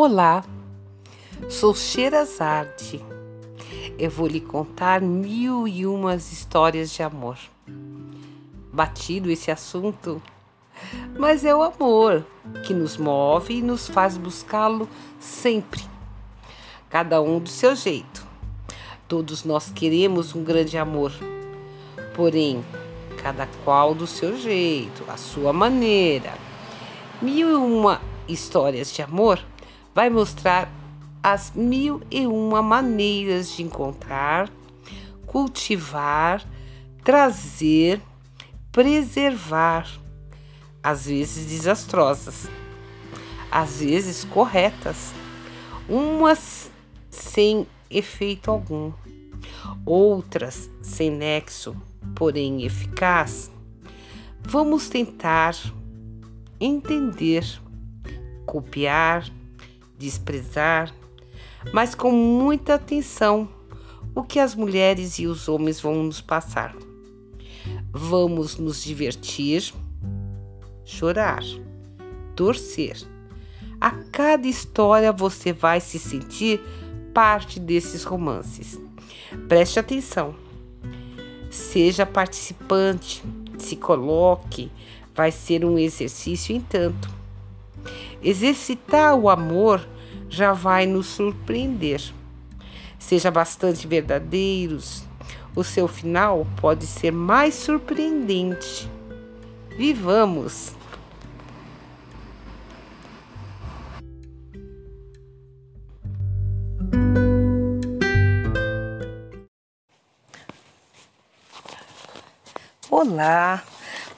Olá, sou Sherazade. Eu vou lhe contar mil e umas histórias de amor. Batido esse assunto, mas é o amor que nos move e nos faz buscá-lo sempre, cada um do seu jeito. Todos nós queremos um grande amor, porém, cada qual do seu jeito, a sua maneira. Mil e uma histórias de amor vai mostrar as mil e uma maneiras de encontrar, cultivar, trazer, preservar, às vezes desastrosas, às vezes corretas, umas sem efeito algum, outras sem nexo, porém eficaz. Vamos tentar entender, copiar, desprezar, mas com muita atenção o que as mulheres e os homens vão nos passar. Vamos nos divertir, chorar, torcer. A cada história você vai se sentir parte desses romances. Preste atenção. Seja participante, se coloque, vai ser um exercício em tanto. Exercitar o amor já vai nos surpreender. Seja bastante verdadeiros, o seu final pode ser mais surpreendente. Vivamos! Olá,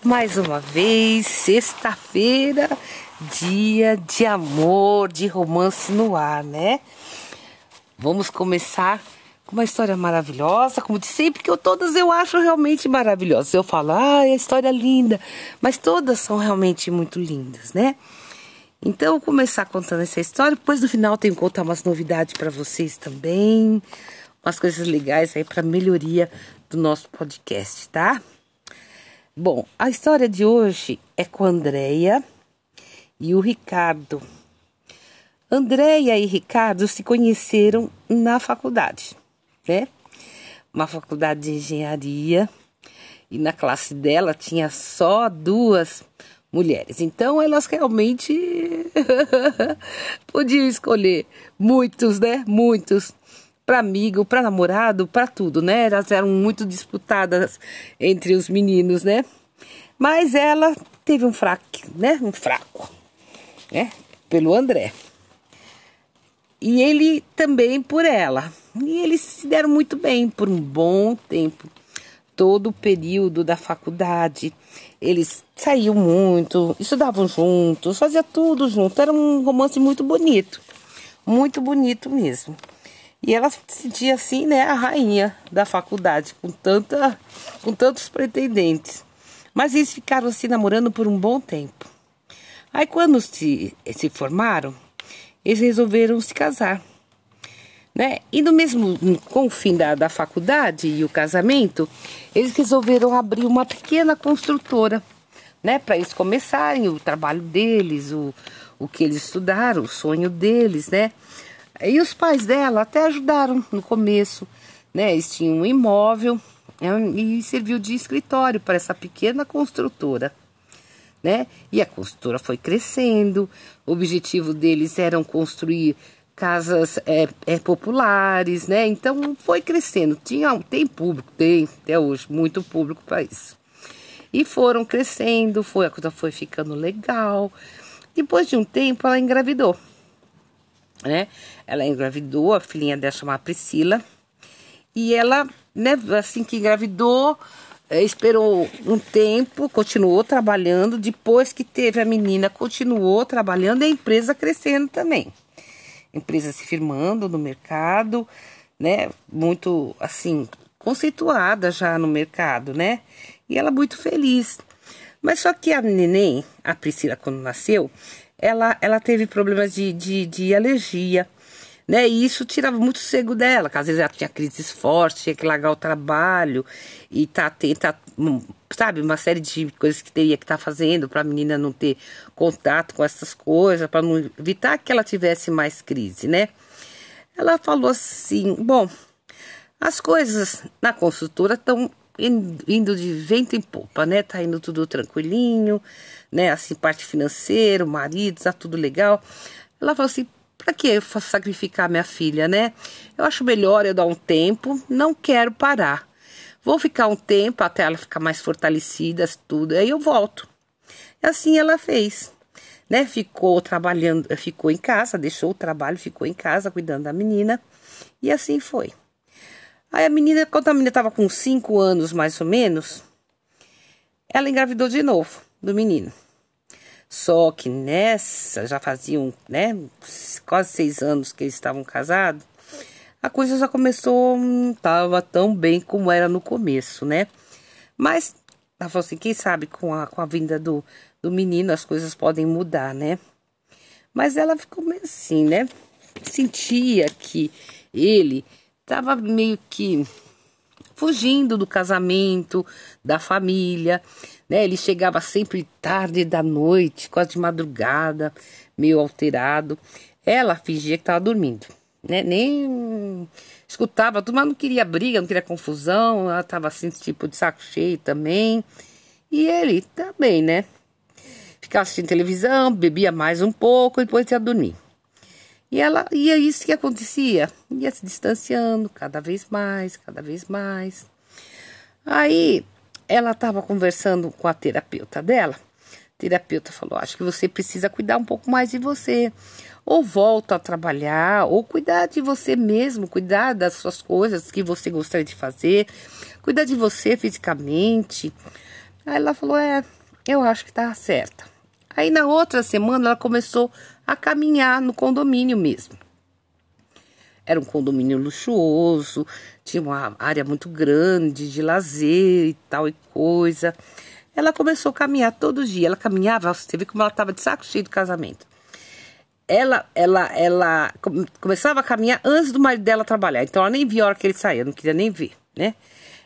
mais uma vez, sexta-feira dia de amor, de romance no ar, né? Vamos começar com uma história maravilhosa, como de sempre, que eu todas eu acho realmente maravilhosas. Eu falo, ah, é história linda, mas todas são realmente muito lindas, né? Então, vou começar contando essa história, depois no final tenho que contar umas novidades para vocês também, umas coisas legais aí para melhoria do nosso podcast, tá? Bom, a história de hoje é com a Andrea, e o Ricardo. Andréia e Ricardo se conheceram na faculdade, né? Uma faculdade de engenharia e na classe dela tinha só duas mulheres. Então elas realmente podiam escolher muitos, né? Muitos para amigo, para namorado, para tudo, né? Elas eram muito disputadas entre os meninos, né? Mas ela teve um fraco, né? Um fraco né? Pelo André. E ele também por ela. E eles se deram muito bem por um bom tempo. Todo o período da faculdade. Eles saíam muito, estudavam juntos, fazia tudo junto. Era um romance muito bonito. Muito bonito mesmo. E ela se sentia assim, né, a rainha da faculdade, com tanta com tantos pretendentes. Mas eles ficaram se namorando por um bom tempo. Aí quando se, se formaram, eles resolveram se casar. Né? E no mesmo, com o fim da, da faculdade e o casamento, eles resolveram abrir uma pequena construtora, né? Para eles começarem o trabalho deles, o, o que eles estudaram, o sonho deles, né? E os pais dela até ajudaram no começo, né? Eles tinham um imóvel né? e serviu de escritório para essa pequena construtora né? E a construtora foi crescendo. O objetivo deles era construir casas é, é, populares, né? Então foi crescendo. Tinha, tem público, tem até hoje muito público para isso. E foram crescendo, foi a coisa foi ficando legal. Depois de um tempo, ela engravidou, né? Ela engravidou, a filhinha dela chamada Priscila. E ela, né, assim que engravidou, esperou um tempo, continuou trabalhando. Depois que teve a menina, continuou trabalhando e a empresa crescendo também. Empresa se firmando no mercado, né? Muito assim, conceituada já no mercado, né? E ela muito feliz. Mas só que a neném, a Priscila, quando nasceu, ela, ela teve problemas de, de, de alergia né? E isso tirava muito sossego dela, que às vezes ela tinha crises fortes, tinha que largar o trabalho e tá atenta, hum, sabe, uma série de coisas que teria que estar tá fazendo para a menina não ter contato com essas coisas, para não evitar que ela tivesse mais crise, né? Ela falou assim: bom, as coisas na consultora estão indo de vento em popa, né? Tá indo tudo tranquilinho, né? Assim, parte financeira, o marido, tá tudo legal. Ela falou assim: para que sacrificar minha filha, né? Eu acho melhor eu dar um tempo, não quero parar. Vou ficar um tempo até ela ficar mais fortalecida, tudo, aí eu volto. E assim ela fez, né? Ficou trabalhando, ficou em casa, deixou o trabalho, ficou em casa cuidando da menina, e assim foi. Aí a menina, quando a menina estava com 5 anos mais ou menos, ela engravidou de novo do menino. Só que nessa, já faziam, né, quase seis anos que eles estavam casados, a coisa já começou, não estava tão bem como era no começo, né? Mas ela falou assim, quem sabe com a, com a vinda do, do menino as coisas podem mudar, né? Mas ela ficou meio assim, né? Sentia que ele estava meio que fugindo do casamento, da família, né? Ele chegava sempre tarde da noite, quase de madrugada, meio alterado. Ela fingia que estava dormindo, né? Nem escutava tudo, mas não queria briga, não queria confusão. Ela estava assim, tipo, de saco cheio também. E ele também, né? Ficava assistindo televisão, bebia mais um pouco e depois ia dormir. E ela ia isso que acontecia, ia se distanciando cada vez mais, cada vez mais. Aí ela estava conversando com a terapeuta dela. A terapeuta falou: Acho que você precisa cuidar um pouco mais de você. Ou volta a trabalhar, ou cuidar de você mesmo, cuidar das suas coisas que você gostaria de fazer, cuidar de você fisicamente. Aí ela falou: É, eu acho que tá certa. Aí na outra semana ela começou a caminhar no condomínio mesmo. Era um condomínio luxuoso, tinha uma área muito grande de lazer e tal e coisa. Ela começou a caminhar todo dia. Ela caminhava, você vê como ela estava de saco cheio do casamento. Ela, ela, ela começava a caminhar antes do marido dela trabalhar. Então ela nem via a hora que ele saía, não queria nem ver, né?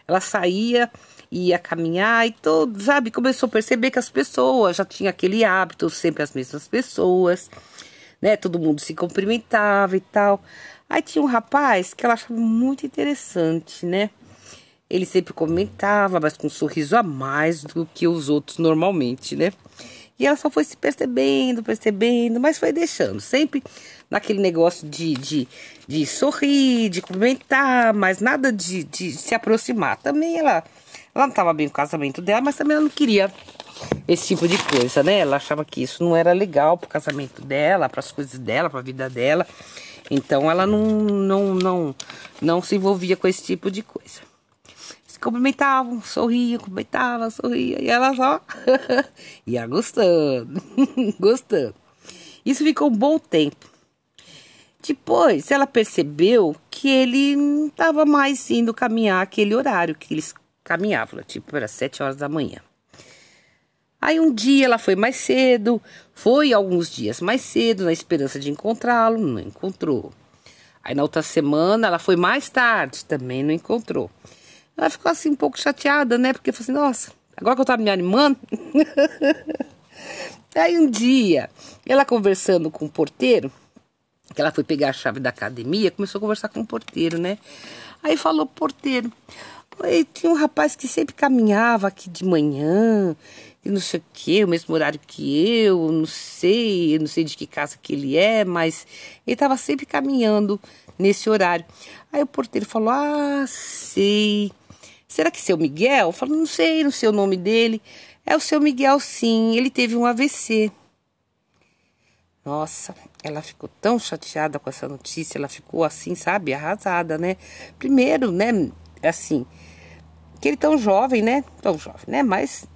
Ela saía, ia caminhar e todo, sabe? Começou a perceber que as pessoas já tinham aquele hábito, sempre as mesmas pessoas, né? Todo mundo se cumprimentava e tal. Aí tinha um rapaz que ela achava muito interessante, né? Ele sempre comentava, mas com um sorriso a mais do que os outros normalmente, né? E ela só foi se percebendo, percebendo, mas foi deixando. Sempre naquele negócio de, de, de sorrir, de cumprimentar, mas nada de, de se aproximar. Também ela, ela não estava bem com o casamento dela, mas também ela não queria esse tipo de coisa, né? Ela achava que isso não era legal pro casamento dela, para as coisas dela, para a vida dela. Então ela não, não, não, não se envolvia com esse tipo de coisa. Se cumprimentavam, sorriam, cumprimentavam, sorria. E ela só ia gostando, gostando. Isso ficou um bom tempo. Depois ela percebeu que ele não estava mais indo caminhar aquele horário que eles caminhavam, tipo, era sete horas da manhã. Aí um dia ela foi mais cedo, foi alguns dias mais cedo, na esperança de encontrá-lo, não encontrou. Aí na outra semana ela foi mais tarde, também não encontrou. Ela ficou assim um pouco chateada, né? Porque falou assim, nossa, agora que eu tava me animando. Aí um dia, ela conversando com o porteiro, que ela foi pegar a chave da academia, começou a conversar com o porteiro, né? Aí falou, porteiro, tinha um rapaz que sempre caminhava aqui de manhã, e não sei o que, o mesmo horário que eu, não sei, eu não sei de que casa que ele é, mas ele estava sempre caminhando nesse horário. Aí o porteiro falou: Ah, sei. Será que seu Miguel? Eu falei, não sei, não sei o nome dele. É o seu Miguel, sim, ele teve um AVC. Nossa, ela ficou tão chateada com essa notícia, ela ficou assim, sabe, arrasada, né? Primeiro, né, assim, que ele tão jovem, né? Tão jovem, né? Mas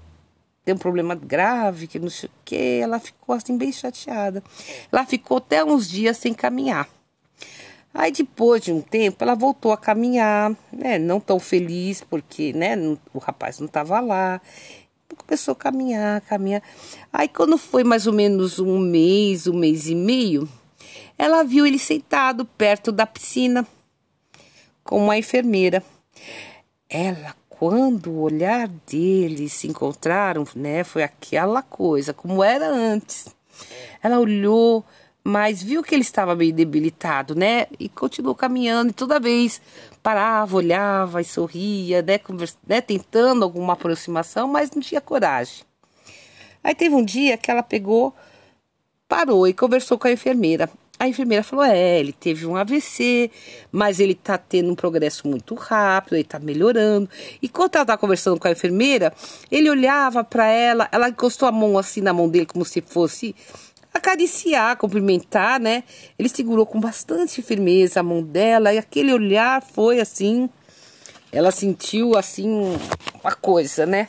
tem um problema grave, que não sei o que. Ela ficou assim bem chateada. Ela ficou até uns dias sem caminhar. Aí depois de um tempo ela voltou a caminhar, né? Não tão feliz porque, né? O rapaz não estava lá. Começou a caminhar, caminhar. Aí quando foi mais ou menos um mês, um mês e meio, ela viu ele sentado perto da piscina com uma enfermeira. Ela, quando o olhar deles se encontraram, né, foi aquela coisa, como era antes. Ela olhou, mas viu que ele estava meio debilitado, né? E continuou caminhando, e toda vez parava, olhava e sorria, né, conversa, né, tentando alguma aproximação, mas não tinha coragem. Aí teve um dia que ela pegou, parou e conversou com a enfermeira. A enfermeira falou: é, ele teve um AVC, mas ele tá tendo um progresso muito rápido, ele tá melhorando. E quando ela tá conversando com a enfermeira, ele olhava para ela, ela encostou a mão assim na mão dele, como se fosse acariciar, cumprimentar, né? Ele segurou com bastante firmeza a mão dela e aquele olhar foi assim. Ela sentiu assim uma coisa, né?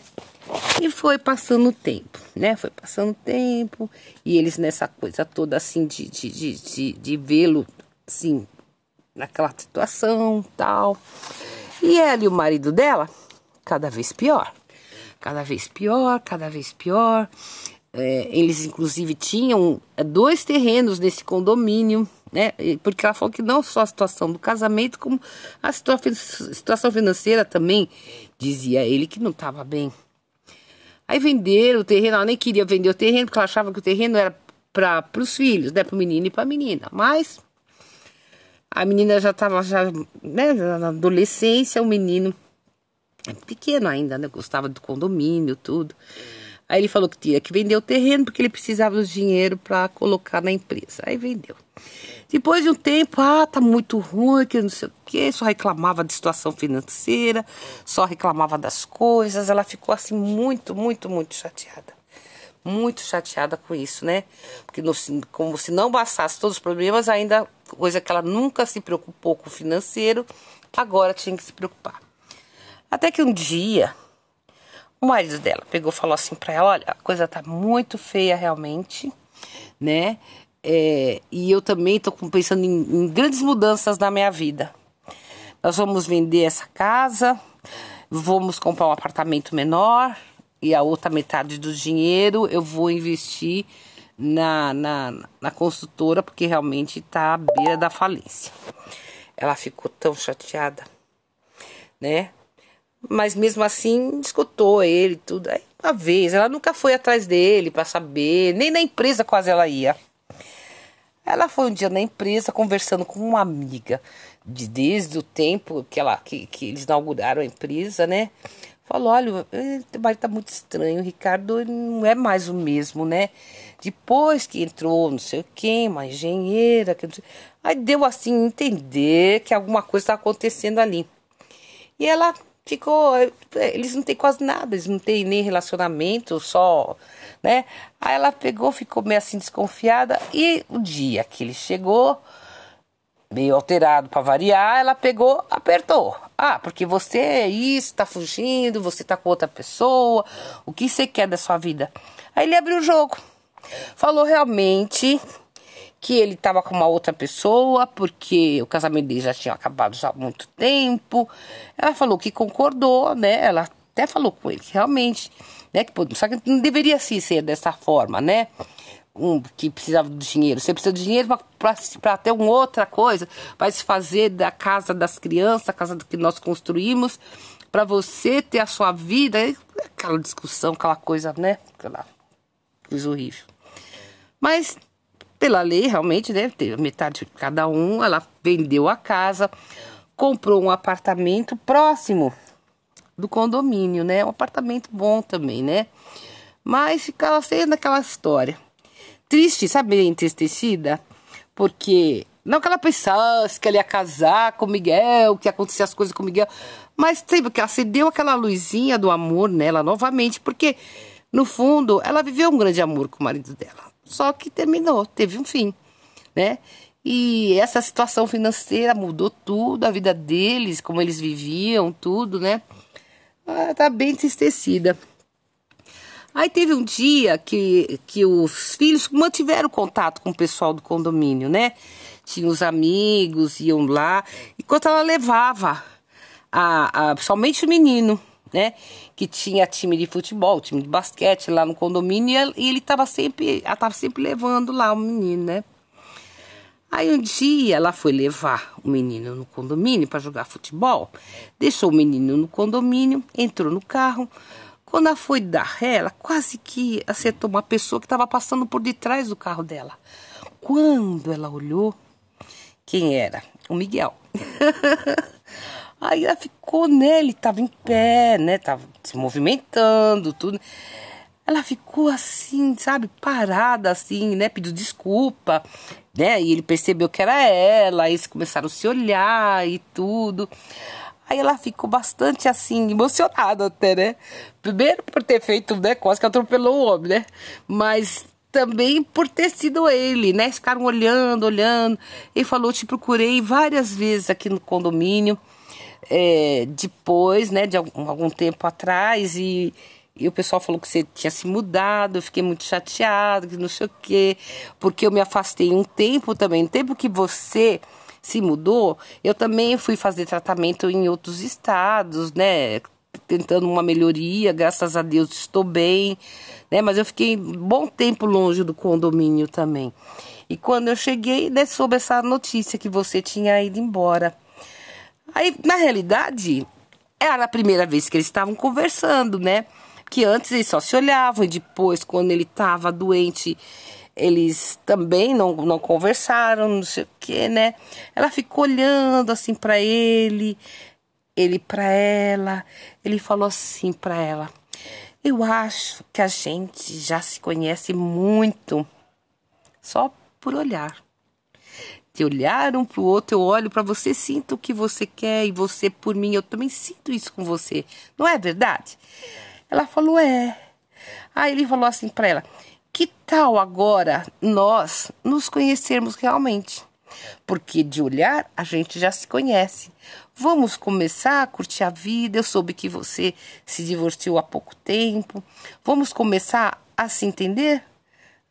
E foi passando o tempo, né? Foi passando tempo e eles nessa coisa toda assim de, de, de, de, de vê-lo assim naquela situação tal. E ela e o marido dela, cada vez pior. Cada vez pior, cada vez pior. É, eles inclusive tinham é, dois terrenos nesse condomínio, né? Porque ela falou que não só a situação do casamento, como a situação financeira também, dizia ele que não estava bem. Aí venderam o terreno, ela nem queria vender o terreno, porque ela achava que o terreno era para os filhos, né? Para o menino e para a menina. Mas a menina já estava já, né, na adolescência, o menino pequeno ainda, né? Gostava do condomínio, tudo. Aí ele falou que tinha que vender o terreno porque ele precisava do dinheiro para colocar na empresa. Aí vendeu. Depois de um tempo, ah, tá muito ruim, que não sei o quê, só reclamava de situação financeira, só reclamava das coisas. Ela ficou assim muito, muito, muito chateada. Muito chateada com isso, né? Porque no, como se não bastasse todos os problemas, ainda coisa que ela nunca se preocupou com o financeiro, agora tinha que se preocupar. Até que um dia, o marido dela pegou e falou assim para ela: Olha, a coisa tá muito feia realmente, né? É, e eu também estou pensando em, em grandes mudanças na minha vida. Nós vamos vender essa casa, vamos comprar um apartamento menor e a outra metade do dinheiro eu vou investir na, na, na construtora porque realmente está à beira da falência. Ela ficou tão chateada, né? Mas mesmo assim, escutou ele tudo. Aí, uma vez, ela nunca foi atrás dele para saber, nem na empresa quase ela ia. Ela foi um dia na empresa conversando com uma amiga, de, desde o tempo que, ela, que, que eles inauguraram a empresa, né? Falou: olha, o trabalho tá muito estranho, o Ricardo não é mais o mesmo, né? Depois que entrou não sei quê, uma engenheira, que aí deu assim entender que alguma coisa está acontecendo ali. E ela ficou. É, eles não têm quase nada, eles não têm nem relacionamento, só. né? Aí ela pegou, ficou meio assim desconfiada. E o dia que ele chegou, meio alterado para variar, ela pegou, apertou. Ah, porque você é isso, tá fugindo, você tá com outra pessoa, o que você quer da sua vida? Aí ele abriu o jogo. Falou realmente que ele estava com uma outra pessoa, porque o casamento dele já tinha acabado já há muito tempo. Ela falou que concordou, né? Ela até falou com ele que realmente, né? Que, só que não deveria assim ser dessa forma, né? Um, que precisava do dinheiro. Você precisa de dinheiro para ter uma outra coisa, vai se fazer da casa das crianças, a casa que nós construímos, para você ter a sua vida. Aquela discussão, aquela coisa, né? Aquela coisa horrível. Mas pela lei, realmente, ter metade de cada um. Ela vendeu a casa, comprou um apartamento próximo do condomínio, né? Um apartamento bom também, né? Mas ficava sendo aquela história. Triste, sabe, entristecida? Porque não que ela pensasse que ela ia casar com Miguel, que ia acontecer as coisas com Miguel, mas sabe que ela acendeu aquela luzinha do amor nela novamente, porque no fundo ela viveu um grande amor com o marido dela. Só que terminou, teve um fim, né? E essa situação financeira mudou tudo, a vida deles, como eles viviam, tudo, né? Ah, tá bem entristecida. Aí teve um dia que, que os filhos mantiveram contato com o pessoal do condomínio, né? Tinha os amigos, iam lá. Enquanto ela levava, a, a, somente o menino, né? Que tinha time de futebol, time de basquete lá no condomínio e ele estava sempre, ela tava sempre levando lá o menino, né? Aí um dia ela foi levar o menino no condomínio para jogar futebol, deixou o menino no condomínio, entrou no carro. Quando ela foi dar ré, ela quase que acertou uma pessoa que estava passando por detrás do carro dela. Quando ela olhou, quem era? O Miguel. Aí ela ficou nele, estava em pé, né? Tava se movimentando, tudo. Ela ficou assim, sabe, parada assim, né? Pediu desculpa, né? E ele percebeu que era ela, aí eles começaram a se olhar e tudo. Aí ela ficou bastante assim, emocionada até, né? Primeiro por ter feito, né? Quase que atropelou o homem, né? Mas também por ter sido ele, né? Ficaram olhando, olhando. Ele falou: Te procurei várias vezes aqui no condomínio, é, depois, né, de algum, algum tempo atrás, e e o pessoal falou que você tinha se mudado, eu fiquei muito chateado, que não sei o quê, porque eu me afastei um tempo também. No tempo que você se mudou, eu também fui fazer tratamento em outros estados, né? Tentando uma melhoria, graças a Deus estou bem, né? Mas eu fiquei um bom tempo longe do condomínio também. E quando eu cheguei, né, soube essa notícia que você tinha ido embora. Aí, na realidade, era a primeira vez que eles estavam conversando, né? que antes eles só se olhavam e depois, quando ele estava doente, eles também não, não conversaram, não sei o que, né? Ela ficou olhando assim para ele, ele para ela. Ele falou assim para ela: Eu acho que a gente já se conhece muito só por olhar. De olhar um pro outro, eu olho para você, sinto o que você quer e você por mim, eu também sinto isso com você. Não é verdade? Ela falou: É. Aí ele falou assim para ela: Que tal agora nós nos conhecermos realmente? Porque de olhar a gente já se conhece. Vamos começar a curtir a vida. Eu soube que você se divorciou há pouco tempo. Vamos começar a se entender?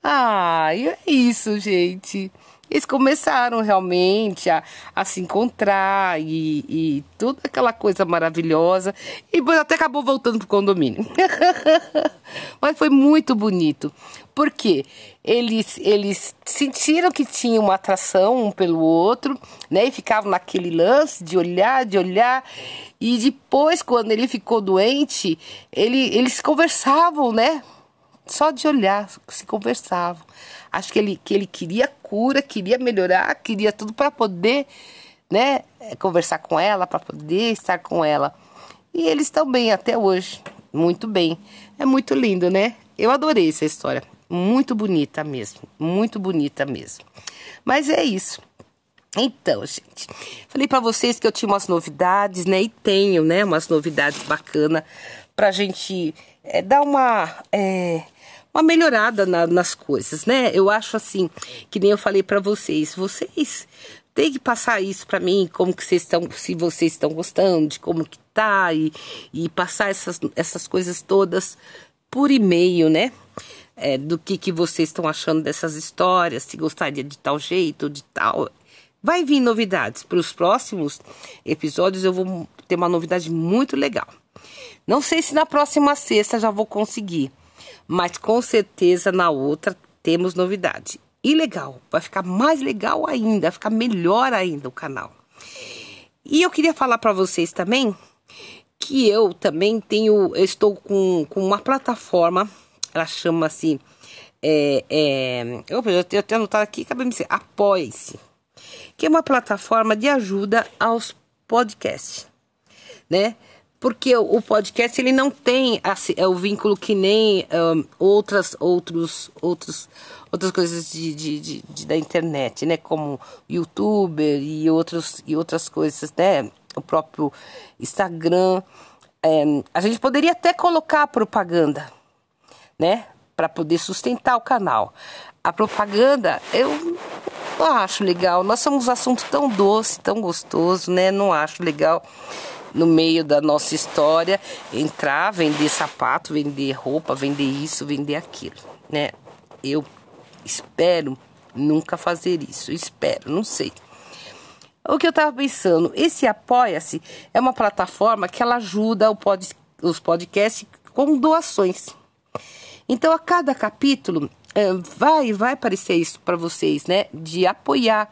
Ah, é isso, gente eles começaram realmente a, a se encontrar e, e toda aquela coisa maravilhosa. E até acabou voltando pro condomínio. Mas foi muito bonito. Porque eles, eles sentiram que tinham uma atração um pelo outro, né? E ficavam naquele lance de olhar, de olhar. E depois, quando ele ficou doente, ele, eles conversavam, né? Só de olhar, se conversavam. Acho que ele, que ele queria cura, queria melhorar, queria tudo para poder, né, conversar com ela, para poder estar com ela. E eles estão bem até hoje, muito bem. É muito lindo, né? Eu adorei essa história, muito bonita mesmo, muito bonita mesmo. Mas é isso. Então, gente, falei para vocês que eu tinha umas novidades, né? E tenho, né? Umas novidades bacanas pra gente é, dar uma. É, uma melhorada na, nas coisas, né? Eu acho assim, que nem eu falei para vocês, vocês têm que passar isso para mim, como que vocês estão, se vocês estão gostando, de como que tá e, e passar essas, essas coisas todas por e-mail, né? É, do que, que vocês estão achando dessas histórias, se gostaria de tal jeito, de tal. Vai vir novidades. Para os próximos episódios eu vou ter uma novidade muito legal. Não sei se na próxima sexta já vou conseguir, mas com certeza na outra temos novidade. E legal, vai ficar mais legal ainda, vai ficar melhor ainda o canal. E eu queria falar para vocês também que eu também tenho, eu estou com, com uma plataforma, ela chama-se, é, é, eu, tenho até anotado aqui, acabei de dizer, Apoie-se, que é uma plataforma de ajuda aos podcasts, né? Porque o podcast ele não tem assim, é o vínculo que nem um, outras outros outros outras coisas de, de, de, de, da internet né? Como youtuber e outros e outras coisas né? O próprio Instagram. É, a gente poderia até colocar propaganda né? Para poder sustentar o canal. A propaganda eu não acho legal. Nós somos um assunto tão doce tão gostoso né? Não acho legal no meio da nossa história, entrar, vender sapato, vender roupa, vender isso, vender aquilo, né? Eu espero nunca fazer isso, espero, não sei. O que eu estava pensando, esse Apoia-se é uma plataforma que ela ajuda pod, os podcasts com doações. Então, a cada capítulo, é, vai, vai aparecer isso para vocês, né? De apoiar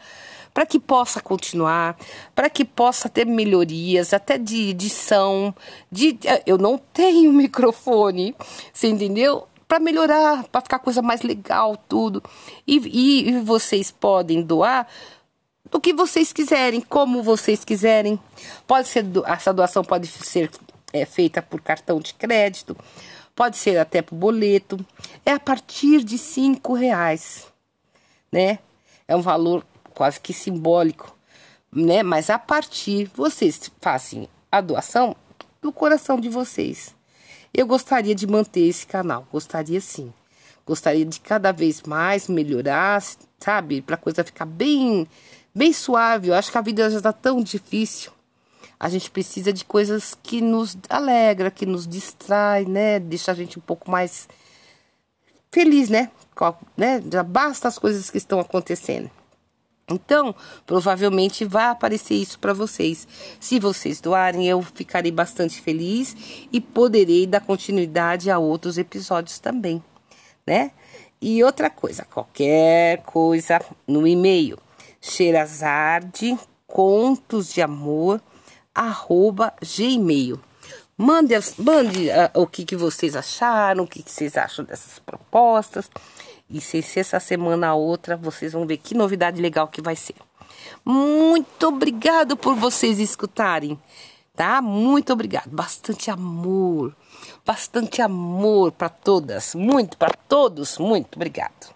para que possa continuar, para que possa ter melhorias, até de edição, de é, eu não tenho microfone, você entendeu? Para melhorar, para ficar coisa mais legal, tudo. E, e, e vocês podem doar do que vocês quiserem, como vocês quiserem. Pode ser essa doação pode ser é, feita por cartão de crédito, pode ser até por boleto. É a partir de cinco reais, né? É um valor quase que simbólico, né? Mas a partir, vocês fazem a doação do coração de vocês. Eu gostaria de manter esse canal, gostaria sim. Gostaria de cada vez mais melhorar, sabe? Para a coisa ficar bem, bem suave. Eu acho que a vida já está tão difícil. A gente precisa de coisas que nos alegra, que nos distrai, né? Deixa a gente um pouco mais feliz, né? né? Já basta as coisas que estão acontecendo. Então, provavelmente vai aparecer isso para vocês. Se vocês doarem, eu ficarei bastante feliz e poderei dar continuidade a outros episódios também, né? E outra coisa, qualquer coisa no e-mail, xerazade contos de amor arroba gmail. Mande, mande uh, o que, que vocês acharam, o que, que vocês acham dessas propostas. E se, se essa semana a outra, vocês vão ver que novidade legal que vai ser. Muito obrigado por vocês escutarem, tá? Muito obrigado. Bastante amor, bastante amor para todas, muito para todos. Muito obrigado.